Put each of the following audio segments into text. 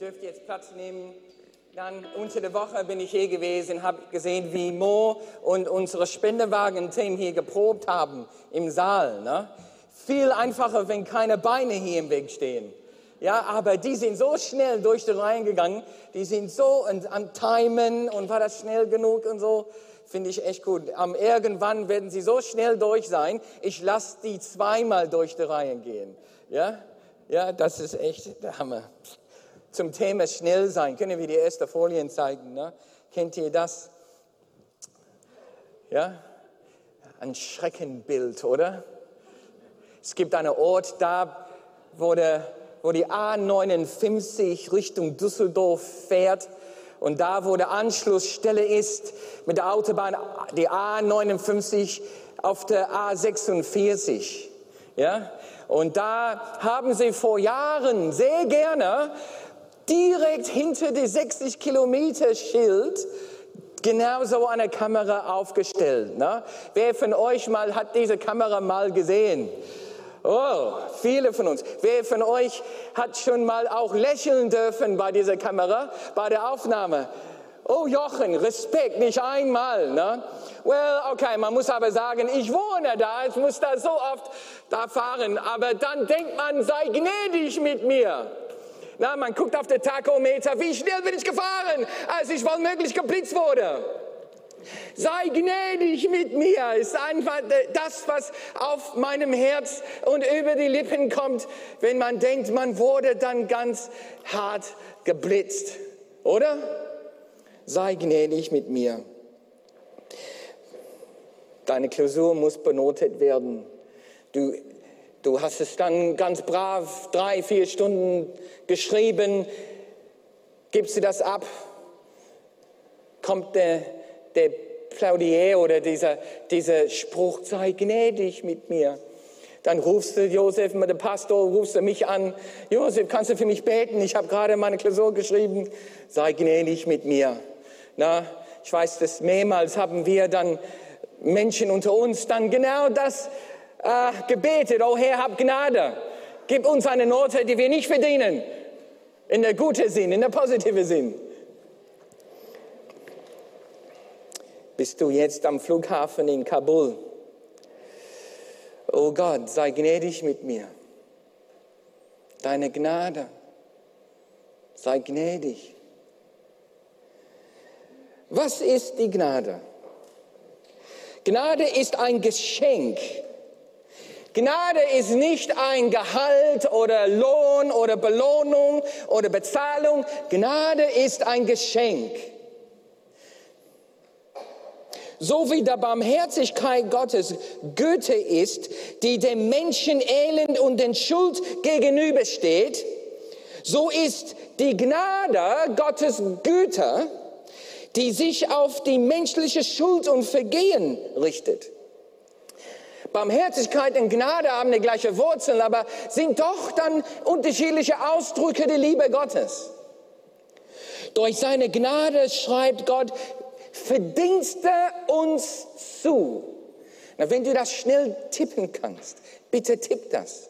dürft jetzt Platz nehmen. Dann unter der Woche bin ich hier gewesen, habe gesehen, wie Mo und unsere Spendewagen-Team hier geprobt haben im Saal. Ne? Viel einfacher, wenn keine Beine hier im Weg stehen. Ja, aber die sind so schnell durch die Reihen gegangen, die sind so am Timen und war das schnell genug und so. Finde ich echt gut. Am irgendwann werden sie so schnell durch sein, ich lasse die zweimal durch die Reihen gehen. Ja, ja, das ist echt der Hammer zum Thema schnell sein. Können wir die erste Folien zeigen? Ne? Kennt ihr das? Ja? Ein Schreckenbild, oder? Es gibt einen Ort da, wo, der, wo die A59 Richtung Düsseldorf fährt. Und da, wo der Anschlussstelle ist mit der Autobahn, die A59 auf der A46. Ja? Und da haben sie vor Jahren sehr gerne direkt hinter dem 60 Kilometer Schild genau so eine Kamera aufgestellt. Ne? Wer von euch mal hat diese Kamera mal gesehen? Oh, viele von uns. Wer von euch hat schon mal auch lächeln dürfen bei dieser Kamera, bei der Aufnahme? Oh Jochen, Respekt, nicht einmal. Ne? Well, okay, man muss aber sagen, ich wohne da, ich muss da so oft da fahren. Aber dann denkt man, sei gnädig mit mir. Na, man guckt auf den Tachometer, wie schnell bin ich gefahren, als ich womöglich geblitzt wurde. Sei gnädig mit mir, ist einfach das, was auf meinem Herz und über die Lippen kommt, wenn man denkt, man wurde dann ganz hart geblitzt. Oder? Sei gnädig mit mir. Deine Klausur muss benotet werden. Du Du hast es dann ganz brav drei, vier Stunden geschrieben, gibst du das ab, kommt der, der Plaudier oder dieser, dieser Spruch, sei gnädig mit mir. Dann rufst du Josef, der Pastor, rufst du mich an. Josef, kannst du für mich beten? Ich habe gerade meine Klausur geschrieben. Sei gnädig mit mir. Na, ich weiß, dass mehrmals haben wir dann Menschen unter uns dann genau das äh, gebetet, oh Herr, hab Gnade. Gib uns eine Note, die wir nicht verdienen. In der gute Sinn, in der positive Sinn. Bist du jetzt am Flughafen in Kabul? Oh Gott, sei gnädig mit mir. Deine Gnade, sei gnädig. Was ist die Gnade? Gnade ist ein Geschenk Gnade ist nicht ein Gehalt oder Lohn oder Belohnung oder Bezahlung. Gnade ist ein Geschenk. So wie der Barmherzigkeit Gottes Güte ist, die dem Menschen Elend und den Schuld gegenübersteht, so ist die Gnade Gottes Güte, die sich auf die menschliche Schuld und Vergehen richtet. Barmherzigkeit und Gnade haben die gleiche Wurzel, aber sind doch dann unterschiedliche Ausdrücke der Liebe Gottes. Durch seine Gnade schreibt Gott Verdienste uns zu. Na, wenn du das schnell tippen kannst, bitte tipp das.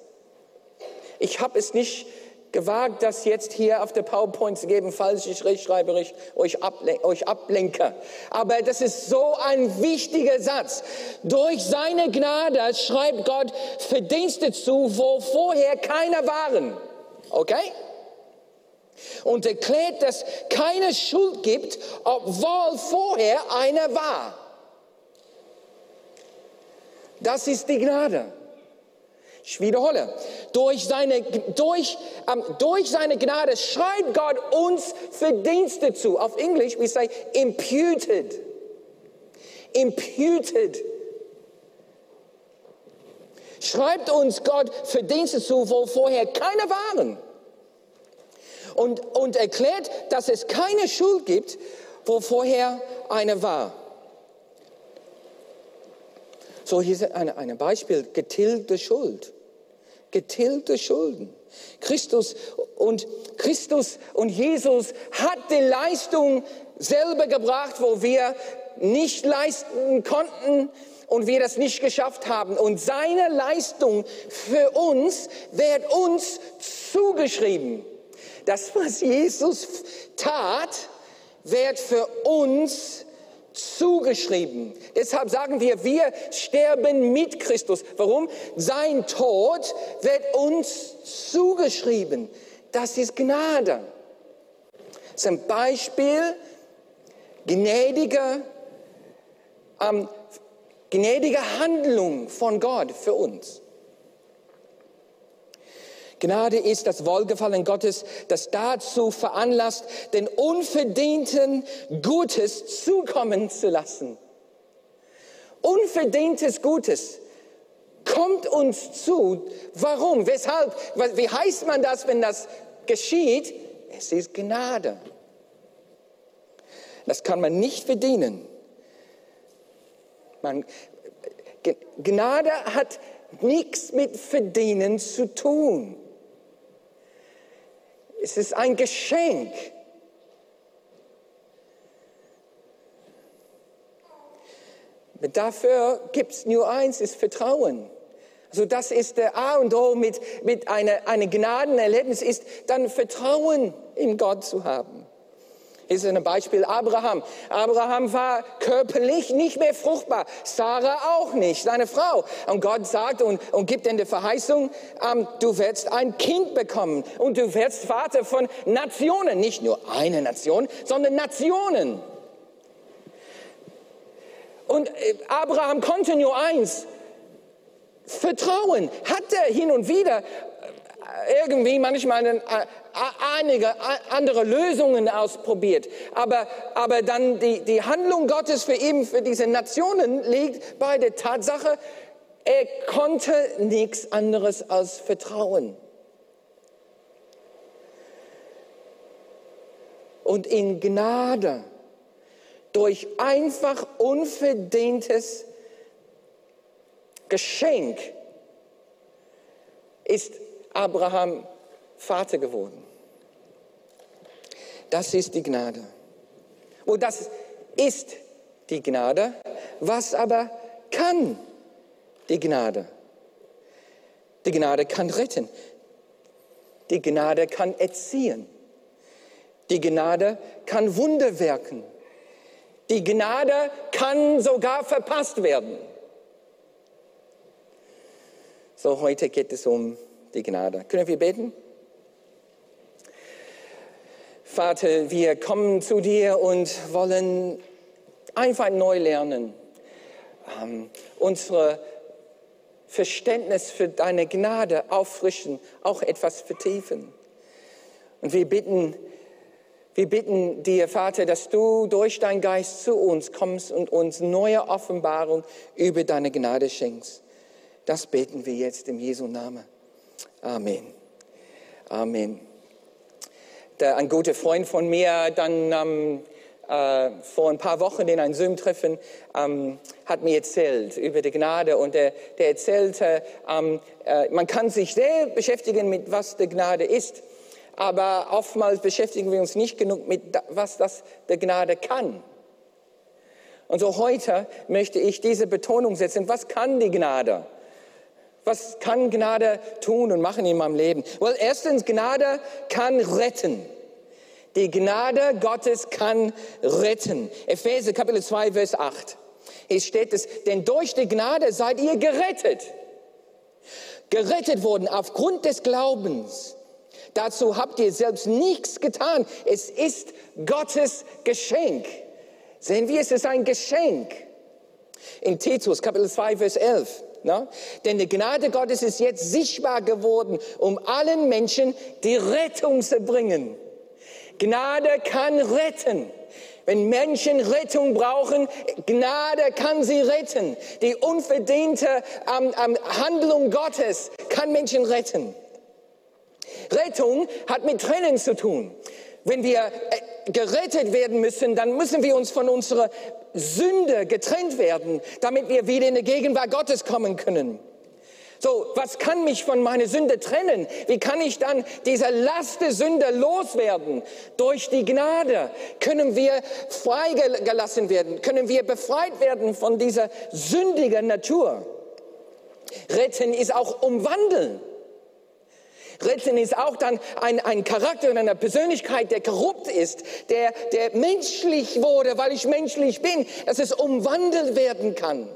Ich habe es nicht gewagt, das jetzt hier auf der PowerPoint zu geben, falls ich rechtschreiberisch euch, ablen euch ablenke. Aber das ist so ein wichtiger Satz. Durch seine Gnade schreibt Gott Verdienste zu, wo vorher keiner waren. Okay? Und erklärt, dass keine Schuld gibt, obwohl vorher einer war. Das ist die Gnade. Ich wiederhole, durch seine, durch, ähm, durch seine Gnade schreibt Gott uns Verdienste zu. Auf Englisch, we say imputed. Imputed. Schreibt uns Gott Verdienste zu, wo vorher keine waren. Und, und erklärt, dass es keine Schuld gibt, wo vorher eine war. So, hier ist ein, ein Beispiel, getilgte Schuld. Getilgte Schulden. Christus und Christus und Jesus hat die Leistung selber gebracht, wo wir nicht leisten konnten und wir das nicht geschafft haben. Und seine Leistung für uns wird uns zugeschrieben. Das, was Jesus tat, wird für uns zugeschrieben. Deshalb sagen wir, wir sterben mit Christus. Warum? Sein Tod wird uns zugeschrieben. Das ist Gnade. Ein Beispiel gnädiger, ähm, gnädiger Handlung von Gott für uns. Gnade ist das Wohlgefallen Gottes, das dazu veranlasst, den unverdienten Gutes zukommen zu lassen. Unverdientes Gutes kommt uns zu. Warum? Weshalb? Wie heißt man das, wenn das geschieht? Es ist Gnade. Das kann man nicht verdienen. Man, Gnade hat nichts mit Verdienen zu tun. Es ist ein Geschenk. Dafür gibt es nur eins, ist Vertrauen. Also das ist der A und O mit, mit einer eine Gnadenerlebnis, ist dann Vertrauen in Gott zu haben. Ist ein Beispiel Abraham. Abraham war körperlich nicht mehr fruchtbar. Sarah auch nicht, seine Frau. Und Gott sagt und, und gibt in der Verheißung, ähm, du wirst ein Kind bekommen und du wirst Vater von Nationen. Nicht nur eine Nation, sondern Nationen. Und äh, Abraham konnte nur eins, Vertrauen. Hat er hin und wieder irgendwie manchmal äh, einige andere Lösungen ausprobiert. Aber, aber dann die, die Handlung Gottes für ihn, für diese Nationen liegt bei der Tatsache, er konnte nichts anderes als vertrauen. Und in Gnade, durch einfach unverdientes Geschenk, ist Abraham Vater geworden. Das ist die Gnade. Und das ist die Gnade. Was aber kann die Gnade? Die Gnade kann retten. Die Gnade kann erziehen. Die Gnade kann Wunder wirken. Die Gnade kann sogar verpasst werden. So, heute geht es um die Gnade. Können wir beten? Vater, wir kommen zu dir und wollen einfach neu lernen, ähm, unsere Verständnis für deine Gnade auffrischen, auch etwas vertiefen. Und wir bitten, wir bitten dir, Vater, dass du durch deinen Geist zu uns kommst und uns neue Offenbarung über deine Gnade schenkst. Das beten wir jetzt im Jesu Namen. Amen. Amen. Der, ein guter Freund von mir dann ähm, äh, vor ein paar Wochen in einem Zoom-Treffen ähm, hat mir erzählt über die Gnade und der, der erzählte, ähm, äh, man kann sich sehr beschäftigen mit was die Gnade ist, aber oftmals beschäftigen wir uns nicht genug mit was das der Gnade kann. Und so heute möchte ich diese Betonung setzen, was kann die Gnade? Was kann Gnade tun und machen in meinem Leben? Well, erstens, Gnade kann retten. Die Gnade Gottes kann retten. Epheser Kapitel 2, Vers 8. Hier steht es, denn durch die Gnade seid ihr gerettet. Gerettet worden aufgrund des Glaubens. Dazu habt ihr selbst nichts getan. Es ist Gottes Geschenk. Sehen wir, es ist ein Geschenk. In Titus Kapitel 2, Vers 11. Ne? Denn die Gnade Gottes ist jetzt sichtbar geworden, um allen Menschen die Rettung zu bringen. Gnade kann retten. Wenn Menschen Rettung brauchen, Gnade kann sie retten. Die unverdiente ähm, ähm, Handlung Gottes kann Menschen retten. Rettung hat mit Tränen zu tun. Wenn wir äh, gerettet werden müssen, dann müssen wir uns von unserer Sünde getrennt werden, damit wir wieder in die Gegenwart Gottes kommen können. So, was kann mich von meiner Sünde trennen? Wie kann ich dann diese Last der Sünde loswerden? Durch die Gnade können wir freigelassen werden, können wir befreit werden von dieser sündigen Natur. Retten ist auch umwandeln. Retten ist auch dann ein, ein Charakter und eine Persönlichkeit, der korrupt ist, der, der menschlich wurde, weil ich menschlich bin, dass es umwandelt werden kann.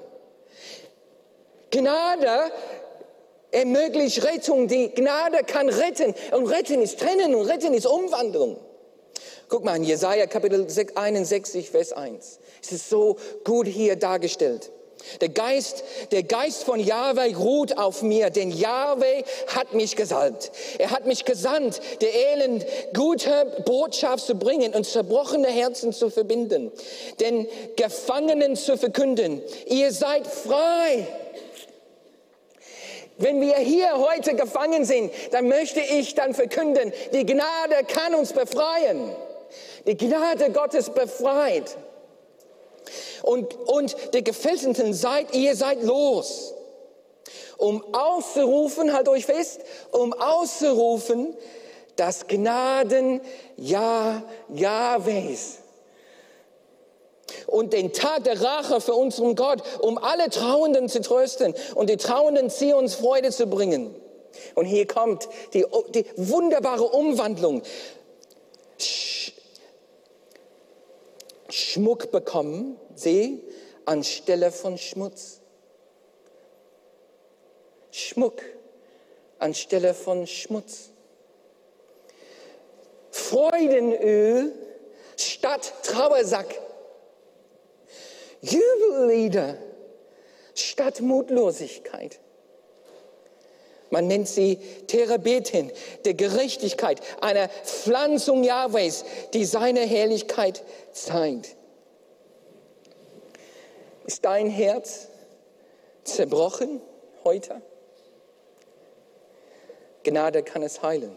Gnade ermöglicht Rettung. Die Gnade kann retten. Und retten ist trennen und retten ist Umwandlung. Guck mal in Jesaja Kapitel 61, Vers 1. Es ist so gut hier dargestellt. Der Geist, der Geist von Yahweh ruht auf mir, denn Yahweh hat mich gesalbt. Er hat mich gesandt, der Elend gute Botschaft zu bringen und zerbrochene Herzen zu verbinden, den Gefangenen zu verkünden. Ihr seid frei. Wenn wir hier heute gefangen sind, dann möchte ich dann verkünden, die Gnade kann uns befreien. Die Gnade Gottes befreit. Und, und die Gefesselten seid, ihr seid los. Um auszurufen, halt euch fest, um auszurufen, das Gnaden Ja Jahwes und den Tag der Rache für unseren Gott, um alle Trauenden zu trösten und die Trauenden Zions Freude zu bringen. Und hier kommt die, die wunderbare Umwandlung. Schmuck bekommen sie anstelle von Schmutz. Schmuck anstelle von Schmutz. Freudenöl statt Trauersack. Jubellieder statt Mutlosigkeit. Man nennt sie Therabetin der Gerechtigkeit, eine Pflanzung Jahwes, die seine Herrlichkeit zeigt. Ist dein Herz zerbrochen heute? Gnade kann es heilen.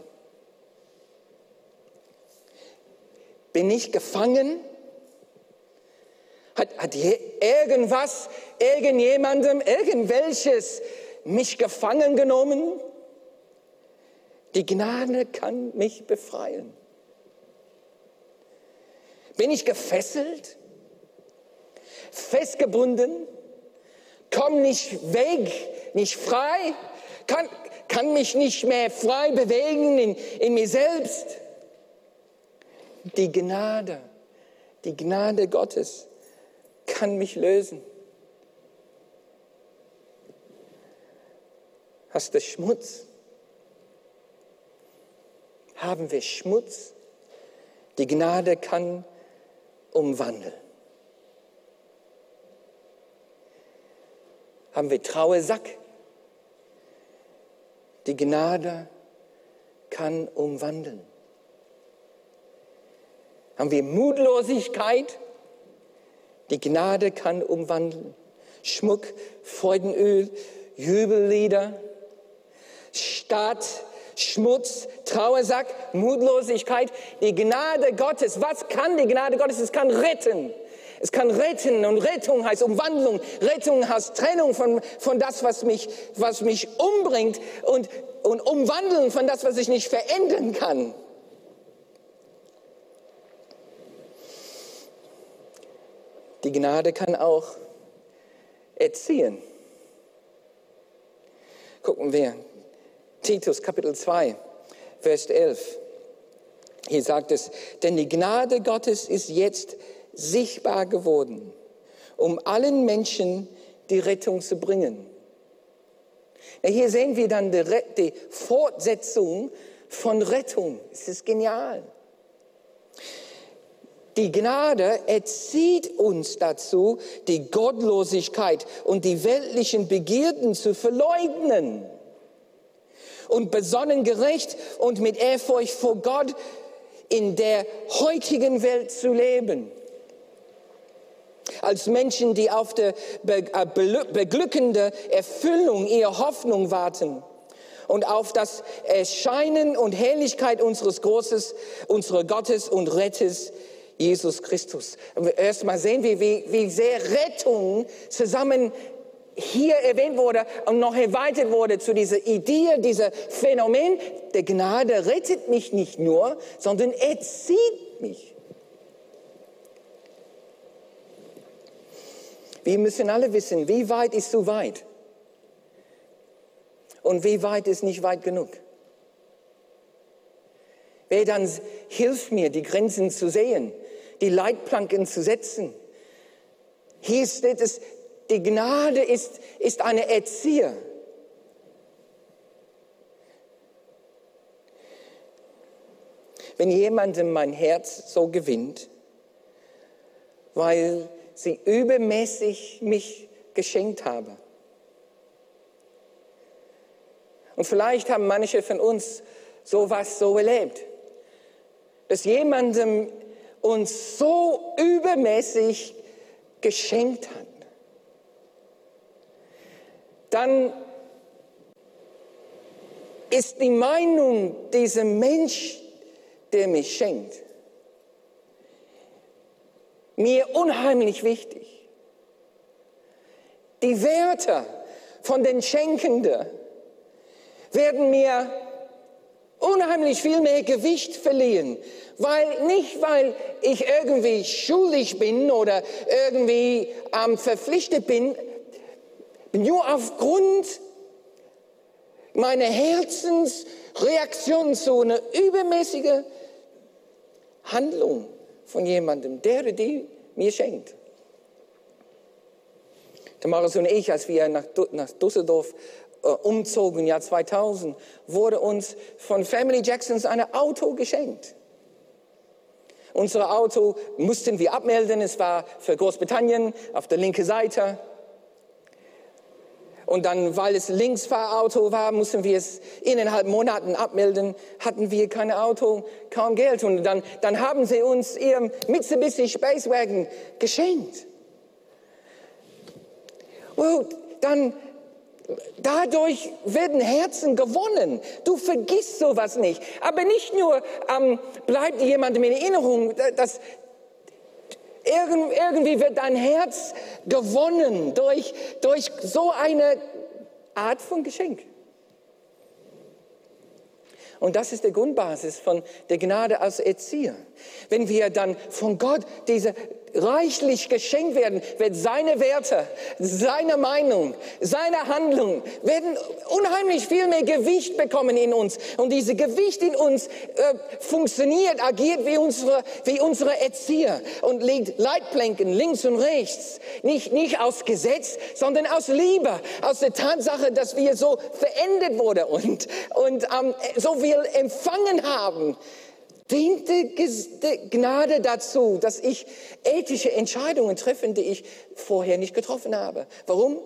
Bin ich gefangen? Hat, hat irgendwas, irgendjemandem, irgendwelches mich gefangen genommen? Die Gnade kann mich befreien. Bin ich gefesselt? Festgebunden? Komm nicht weg, nicht frei? Kann, kann mich nicht mehr frei bewegen in, in mir selbst? Die Gnade, die Gnade Gottes kann mich lösen. Hast du Schmutz? Haben wir Schmutz? Die Gnade kann umwandeln. Haben wir Trauersack? Die Gnade kann umwandeln. Haben wir Mutlosigkeit? Die Gnade kann umwandeln. Schmuck, Freudenöl, Jubellieder, Stadt, Schmutz, Trauersack, Mutlosigkeit. Die Gnade Gottes, was kann die Gnade Gottes? Es kann retten. Es kann retten und Rettung heißt Umwandlung. Rettung heißt Trennung von, von das, was mich, was mich umbringt und, und Umwandeln von das, was ich nicht verändern kann. Die Gnade kann auch erziehen. Gucken wir. Titus Kapitel 2, Vers 11. Hier sagt es, denn die Gnade Gottes ist jetzt sichtbar geworden, um allen Menschen die Rettung zu bringen. Hier sehen wir dann die Fortsetzung von Rettung. Es ist genial. Die Gnade erzieht uns dazu, die Gottlosigkeit und die weltlichen Begierden zu verleugnen und besonnen gerecht und mit Ehrfurcht vor Gott in der heutigen Welt zu leben. Als Menschen, die auf die äh, beglückende Erfüllung ihrer Hoffnung warten und auf das Erscheinen und Herrlichkeit unseres Großes, unserer Gottes und Retters Jesus Christus. Erstmal sehen wir, wie, wie sehr Rettung zusammen hier erwähnt wurde und noch erweitert wurde zu dieser Idee, dieser Phänomen, der Gnade rettet mich nicht nur, sondern erzieht mich. Wir müssen alle wissen, wie weit ist zu weit und wie weit ist nicht weit genug. Wer dann hilft mir, die Grenzen zu sehen, die Leitplanken zu setzen? Hier steht es, die Gnade ist, ist eine Erzieher. Wenn jemandem mein Herz so gewinnt, weil sie übermäßig mich geschenkt habe. Und vielleicht haben manche von uns sowas so erlebt, dass jemandem uns so übermäßig geschenkt hat. Dann ist die Meinung dieser Mensch, der mich schenkt, mir unheimlich wichtig. Die Werte von den Schenkenden werden mir unheimlich viel mehr Gewicht verliehen, weil nicht weil ich irgendwie schuldig bin oder irgendwie ähm, verpflichtet bin, nur aufgrund meiner Herzensreaktion zu einer übermäßigen Handlung von jemandem, der die mir schenkt. Tamaris und ich, als wir nach, nach Düsseldorf äh, umzogen im Jahr 2000, wurde uns von Family Jacksons ein Auto geschenkt. Unser Auto mussten wir abmelden, es war für Großbritannien auf der linken Seite. Und dann, weil es Linksfahrauto war, mussten wir es innerhalb Monaten abmelden, hatten wir kein Auto, kaum Geld. Und dann, dann haben sie uns ihr Mitsubishi Spacewagon geschenkt. Well, dann Dadurch werden Herzen gewonnen. Du vergisst sowas nicht. Aber nicht nur ähm, bleibt jemandem in Erinnerung, dass irgendwie wird dein Herz gewonnen durch, durch so eine Art von Geschenk. Und das ist die Grundbasis von der Gnade als Erzieher. Wenn wir dann von Gott diese reichlich geschenkt werden, wird seine Werte, seine Meinung, seine Handlung werden unheimlich viel mehr Gewicht bekommen in uns. Und diese Gewicht in uns äh, funktioniert, agiert wie unsere, wie unsere Erzieher und legt Leitplanken links und rechts. Nicht, nicht aus Gesetz, sondern aus Liebe, aus der Tatsache, dass wir so verändert wurden und, und ähm, so viel empfangen haben diente Gnade dazu, dass ich ethische Entscheidungen treffe, die ich vorher nicht getroffen habe. Warum?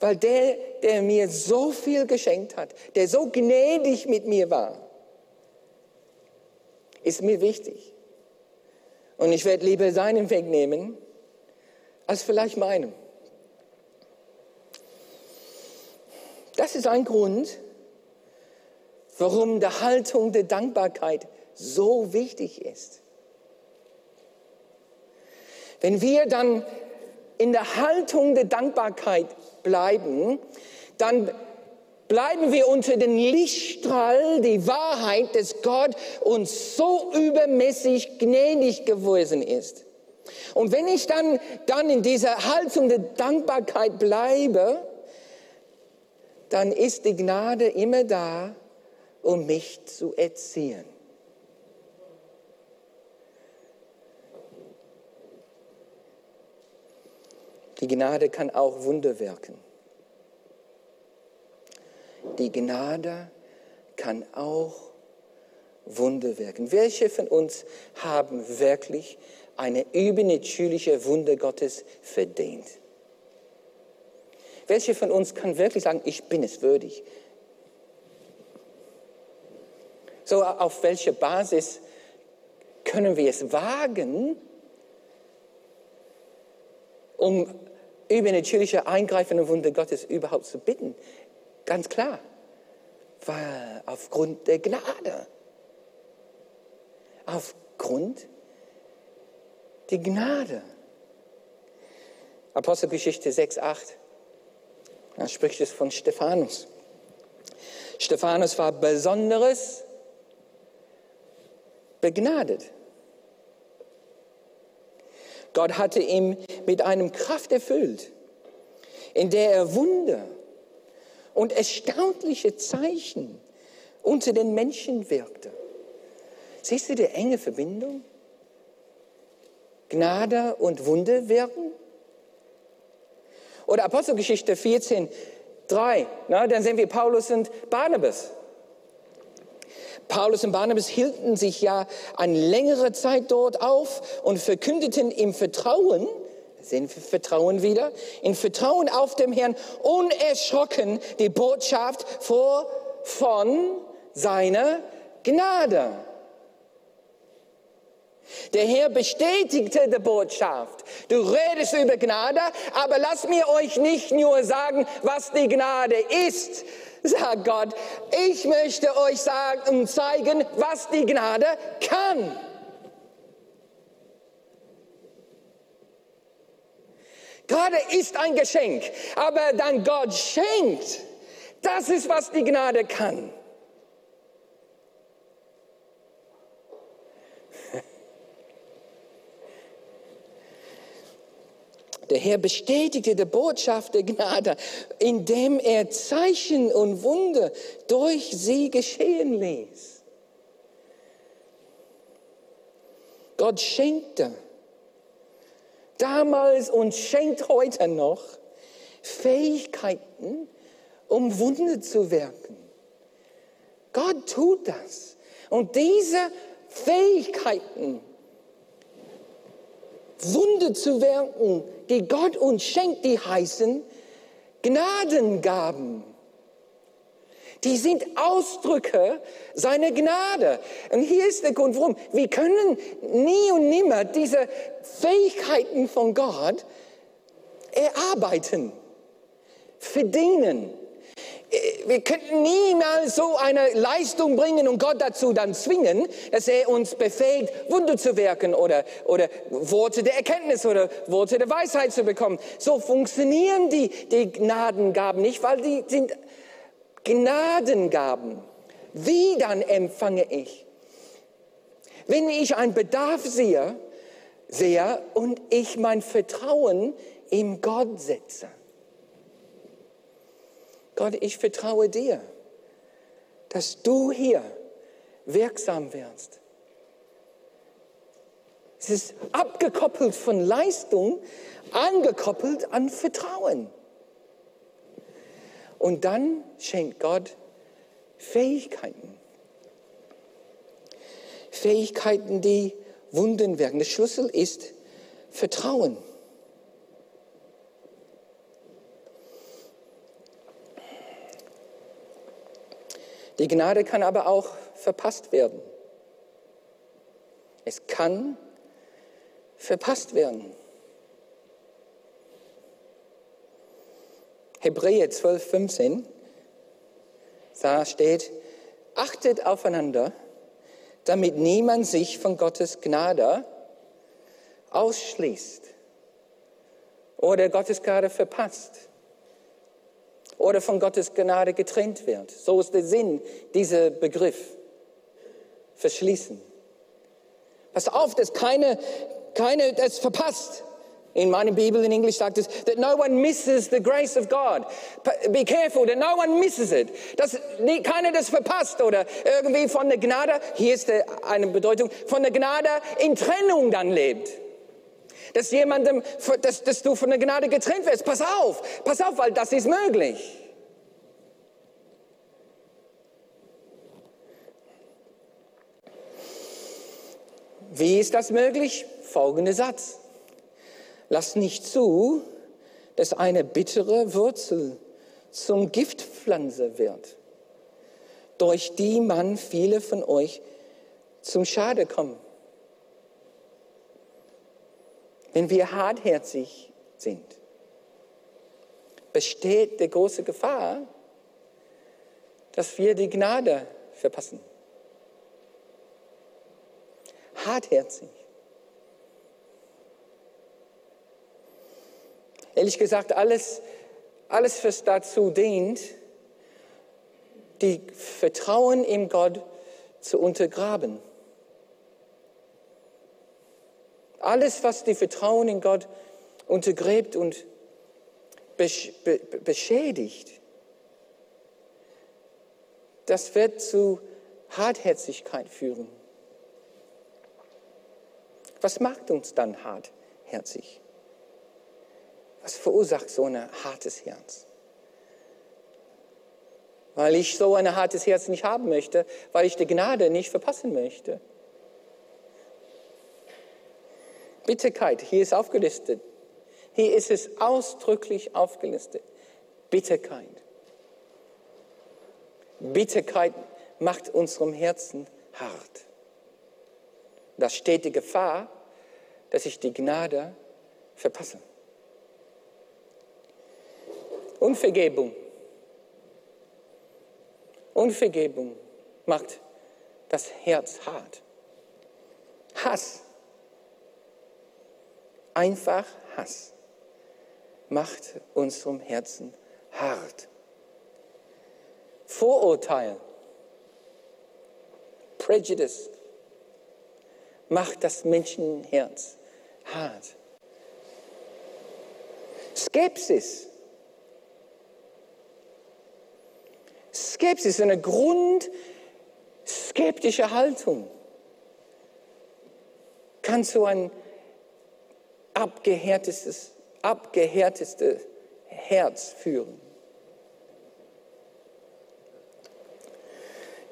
Weil der, der mir so viel geschenkt hat, der so gnädig mit mir war, ist mir wichtig. Und ich werde lieber seinen Weg nehmen, als vielleicht meinen. Das ist ein Grund, warum die Haltung der Dankbarkeit so wichtig ist. Wenn wir dann in der Haltung der Dankbarkeit bleiben, dann bleiben wir unter dem Lichtstrahl, die Wahrheit, dass Gott uns so übermäßig gnädig gewesen ist. Und wenn ich dann, dann in dieser Haltung der Dankbarkeit bleibe, dann ist die Gnade immer da, um mich zu erziehen. Die Gnade kann auch Wunder wirken. Die Gnade kann auch Wunder wirken. Welche von uns haben wirklich eine übernatürliche Wunder Gottes verdient? Welche von uns kann wirklich sagen, ich bin es würdig? So, auf welcher Basis können wir es wagen, um übernatürliche Eingreifen und Wunder Gottes überhaupt zu bitten. Ganz klar, weil aufgrund der Gnade. Aufgrund der Gnade. Apostelgeschichte 6, 8. Da spricht es von Stephanus. Stephanus war besonderes begnadet. Gott hatte ihn mit einem Kraft erfüllt, in der er Wunder und erstaunliche Zeichen unter den Menschen wirkte. Siehst du die enge Verbindung? Gnade und Wunder wirken? Oder Apostelgeschichte 14, 3, na, dann sehen wir Paulus und Barnabas. Paulus und Barnabas hielten sich ja eine längere Zeit dort auf und verkündeten im Vertrauen, sehen wir Vertrauen wieder, in Vertrauen auf dem Herrn unerschrocken die Botschaft vor, von seiner Gnade. Der Herr bestätigte die Botschaft. Du redest über Gnade, aber lasst mir euch nicht nur sagen, was die Gnade ist, sagt Gott. Ich möchte euch sagen und zeigen, was die Gnade kann. Gnade ist ein Geschenk, aber dann Gott schenkt, das ist, was die Gnade kann. Der Herr bestätigte die Botschaft der Gnade, indem er Zeichen und Wunder durch sie geschehen ließ. Gott schenkte damals und schenkt heute noch Fähigkeiten, um Wunder zu wirken. Gott tut das. Und diese Fähigkeiten, Wunder zu wirken, die Gott uns schenkt, die heißen Gnadengaben. Die sind Ausdrücke seiner Gnade. Und hier ist der Grund, warum. Wir können nie und nimmer diese Fähigkeiten von Gott erarbeiten, verdienen. Wir könnten niemals so eine Leistung bringen und Gott dazu dann zwingen, dass er uns befähigt, Wunder zu wirken oder, oder Worte der Erkenntnis oder Worte der Weisheit zu bekommen. So funktionieren die, die Gnadengaben nicht, weil die sind Gnadengaben. Wie dann empfange ich? Wenn ich einen Bedarf sehe, sehe und ich mein Vertrauen in Gott setze. Gott, ich vertraue dir, dass du hier wirksam wirst. Es ist abgekoppelt von Leistung, angekoppelt an Vertrauen. Und dann schenkt Gott Fähigkeiten. Fähigkeiten, die Wunden wirken. Der Schlüssel ist Vertrauen. Die Gnade kann aber auch verpasst werden. Es kann verpasst werden. Hebräer 12, 15, da steht, achtet aufeinander, damit niemand sich von Gottes Gnade ausschließt oder Gottes Gnade verpasst oder von Gottes Gnade getrennt wird. So ist der Sinn dieser Begriff. Verschließen. Pass auf, dass keine, keine das verpasst. In meiner Bibel in Englisch sagt es, that no one misses the grace of God. Be careful that no one misses it. Dass keiner das verpasst oder irgendwie von der Gnade, hier ist eine Bedeutung, von der Gnade in Trennung dann lebt dass jemandem, dass, dass du von der Gnade getrennt wirst. Pass auf, pass auf, weil das ist möglich. Wie ist das möglich? Folgender Satz. Lass nicht zu, dass eine bittere Wurzel zum Giftpflanze wird, durch die man viele von euch zum Schade kommen. Wenn wir hartherzig sind, besteht die große Gefahr, dass wir die Gnade verpassen. Hartherzig. Ehrlich gesagt, alles, alles, was dazu dient, die Vertrauen in Gott zu untergraben. Alles, was die Vertrauen in Gott untergräbt und beschädigt, das wird zu Hartherzigkeit führen. Was macht uns dann hartherzig? Was verursacht so ein hartes Herz? Weil ich so ein hartes Herz nicht haben möchte, weil ich die Gnade nicht verpassen möchte. Bitterkeit, hier ist aufgelistet. Hier ist es ausdrücklich aufgelistet. Bitterkeit. Bitterkeit macht unserem Herzen hart. Da steht die Gefahr, dass ich die Gnade verpasse. Unvergebung. Unvergebung macht das Herz hart. Hass. Einfach Hass macht unserem Herzen hart. Vorurteil, Prejudice macht das Menschenherz hart. Skepsis. Skepsis eine grundskeptische Haltung. Kann so ein abgehärtetes, abgehärteste Herz führen.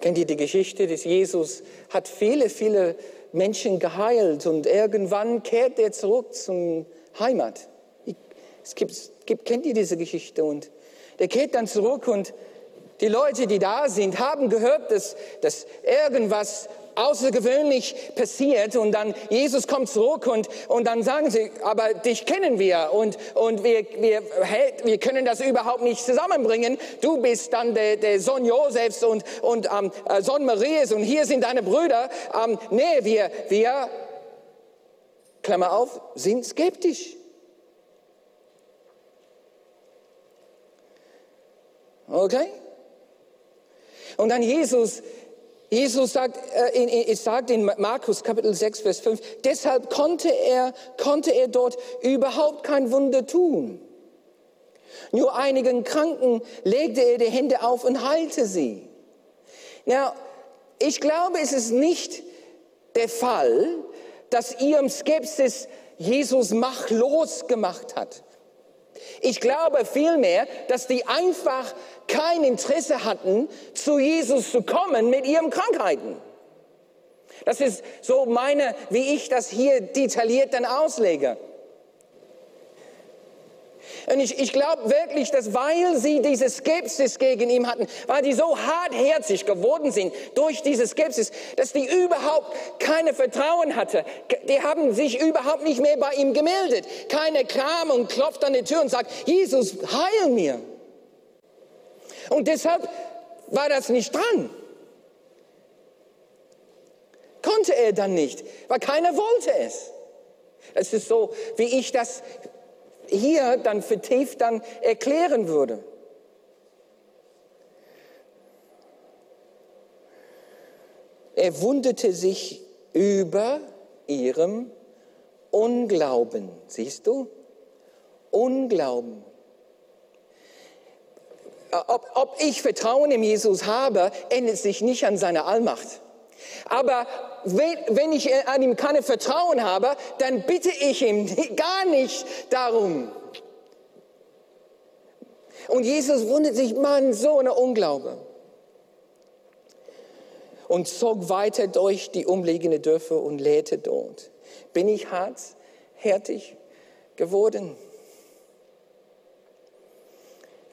Kennt ihr die Geschichte des Jesus? Hat viele, viele Menschen geheilt und irgendwann kehrt er zurück zum Heimat. Es gibt, gibt, kennt ihr diese Geschichte? Und der kehrt dann zurück und die Leute, die da sind, haben gehört, dass, dass irgendwas außergewöhnlich passiert und dann Jesus kommt zurück und, und dann sagen sie, aber dich kennen wir und, und wir, wir, wir können das überhaupt nicht zusammenbringen. Du bist dann der, der Sohn Josefs und, und ähm, äh, Sohn Marias und hier sind deine Brüder. Ähm, nee, wir, wir, Klammer auf, sind skeptisch. Okay? Und dann Jesus Jesus sagt, äh, sagt in Markus Kapitel 6, Vers 5, deshalb konnte er, konnte er dort überhaupt kein Wunder tun. Nur einigen Kranken legte er die Hände auf und heilte sie. Now, ich glaube, es ist nicht der Fall, dass ihrem Skepsis Jesus machtlos gemacht hat. Ich glaube vielmehr, dass die einfach kein Interesse hatten, zu Jesus zu kommen mit ihren Krankheiten. Das ist so meine, wie ich das hier detailliert dann auslege. Und ich, ich glaube wirklich, dass weil sie diese Skepsis gegen ihn hatten, weil die so hartherzig geworden sind durch diese Skepsis, dass die überhaupt keine Vertrauen hatte. Die haben sich überhaupt nicht mehr bei ihm gemeldet. Keiner kam und klopft an die Tür und sagt, Jesus, heil mir. Und deshalb war das nicht dran. Konnte er dann nicht, weil keiner wollte es. Es ist so, wie ich das hier dann vertieft dann erklären würde. Er wunderte sich über ihrem Unglauben. Siehst du? Unglauben. Ob, ob ich Vertrauen in Jesus habe, ändert sich nicht an seiner Allmacht. Aber wenn, ich an ihm keine Vertrauen habe, dann bitte ich ihm gar nicht darum. Und Jesus wundert sich, Mann, so eine Unglaube. Und zog weiter durch die umliegenden Dörfer und lehrte dort. Bin ich hart, härtig geworden?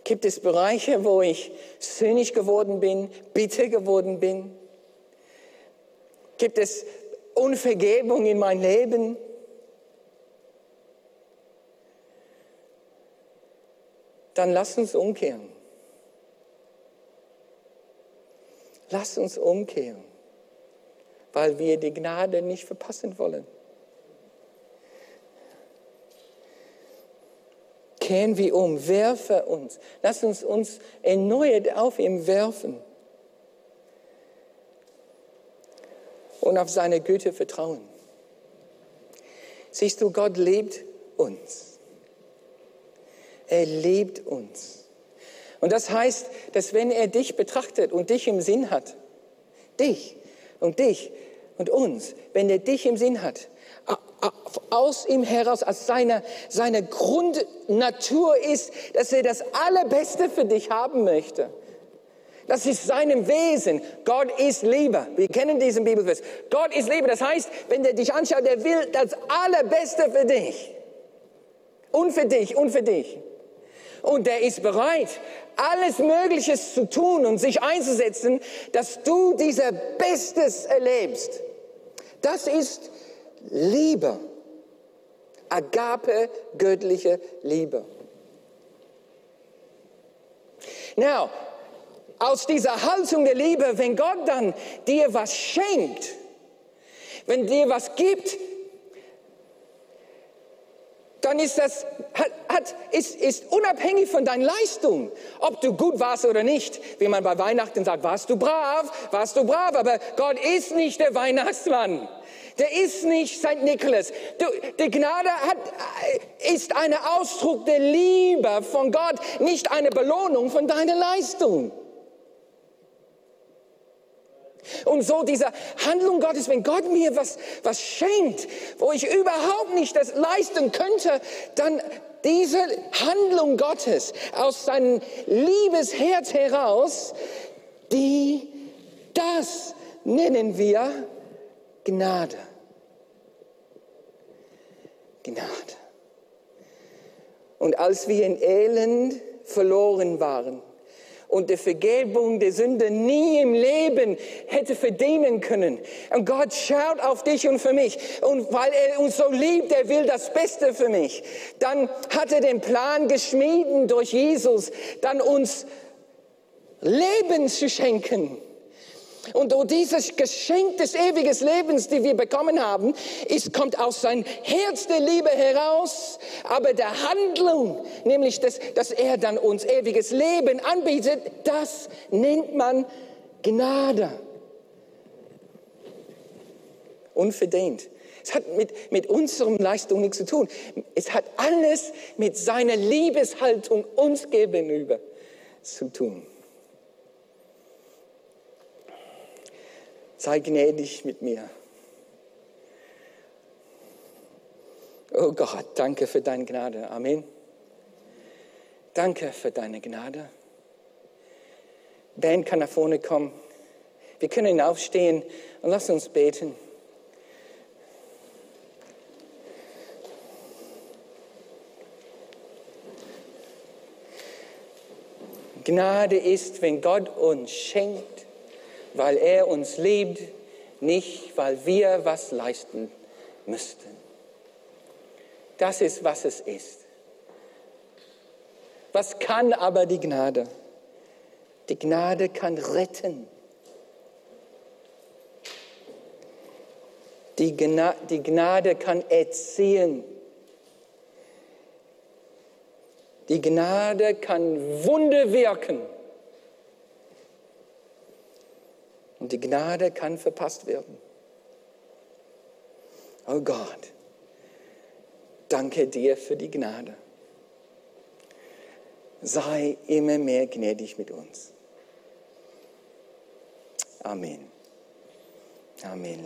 Gibt es Bereiche, wo ich sinnig geworden bin, bitter geworden bin? Gibt es Unvergebung in mein Leben? Dann lass uns umkehren. Lass uns umkehren, weil wir die Gnade nicht verpassen wollen. Kehren wir um, werfe uns. Lass uns uns erneut auf ihm werfen. Und auf seine Güte vertrauen. Siehst du, Gott liebt uns. Er liebt uns. Und das heißt, dass wenn er dich betrachtet und dich im Sinn hat, dich und dich und uns, wenn er dich im Sinn hat, aus ihm heraus, als seine, seine Grundnatur ist, dass er das Allerbeste für dich haben möchte. Das ist seinem Wesen. Gott ist Liebe. Wir kennen diesen Bibelvers. Gott ist Liebe. Das heißt, wenn er dich anschaut, er will das Allerbeste für dich. Und für dich und für dich. Und er ist bereit, alles Mögliche zu tun und sich einzusetzen, dass du dieser Bestes erlebst. Das ist Liebe. Agape, göttliche Liebe. Now, aus dieser Haltung der Liebe, wenn Gott dann dir was schenkt, wenn dir was gibt, dann ist das hat, hat, ist, ist unabhängig von deiner Leistung, ob du gut warst oder nicht. Wie man bei Weihnachten sagt, warst du brav, warst du brav, aber Gott ist nicht der Weihnachtsmann. Der ist nicht St. Nikolaus. die Gnade hat, ist ein Ausdruck der Liebe von Gott, nicht eine Belohnung von deiner Leistung. Und so diese Handlung Gottes, wenn Gott mir was, was schenkt, wo ich überhaupt nicht das leisten könnte, dann diese Handlung Gottes aus seinem Liebesherz heraus, die, das nennen wir Gnade. Gnade. Und als wir in Elend verloren waren, und die Vergebung der Sünde nie im Leben hätte verdienen können. Und Gott schaut auf dich und für mich. Und weil er uns so liebt, er will das Beste für mich. Dann hat er den Plan geschmieden durch Jesus, dann uns Leben zu schenken. Und dieses Geschenk des ewigen Lebens, die wir bekommen haben, ist, kommt aus seinem Herz der Liebe heraus, aber der Handlung, nämlich das, dass er dann uns ewiges Leben anbietet, das nennt man Gnade. Unverdient. Es hat mit, mit unserer Leistung nichts zu tun. Es hat alles mit seiner Liebeshaltung uns gegenüber zu tun. Sei gnädig mit mir. Oh Gott, danke für deine Gnade. Amen. Danke für deine Gnade. Ben kann nach vorne kommen. Wir können aufstehen und lass uns beten. Gnade ist, wenn Gott uns schenkt, weil er uns liebt, nicht weil wir was leisten müssten. Das ist, was es ist. Was kann aber die Gnade? Die Gnade kann retten. Die Gnade, die Gnade kann erziehen. Die Gnade kann Wunder wirken. Und die Gnade kann verpasst werden. Oh Gott, danke dir für die Gnade. Sei immer mehr gnädig mit uns. Amen. Amen.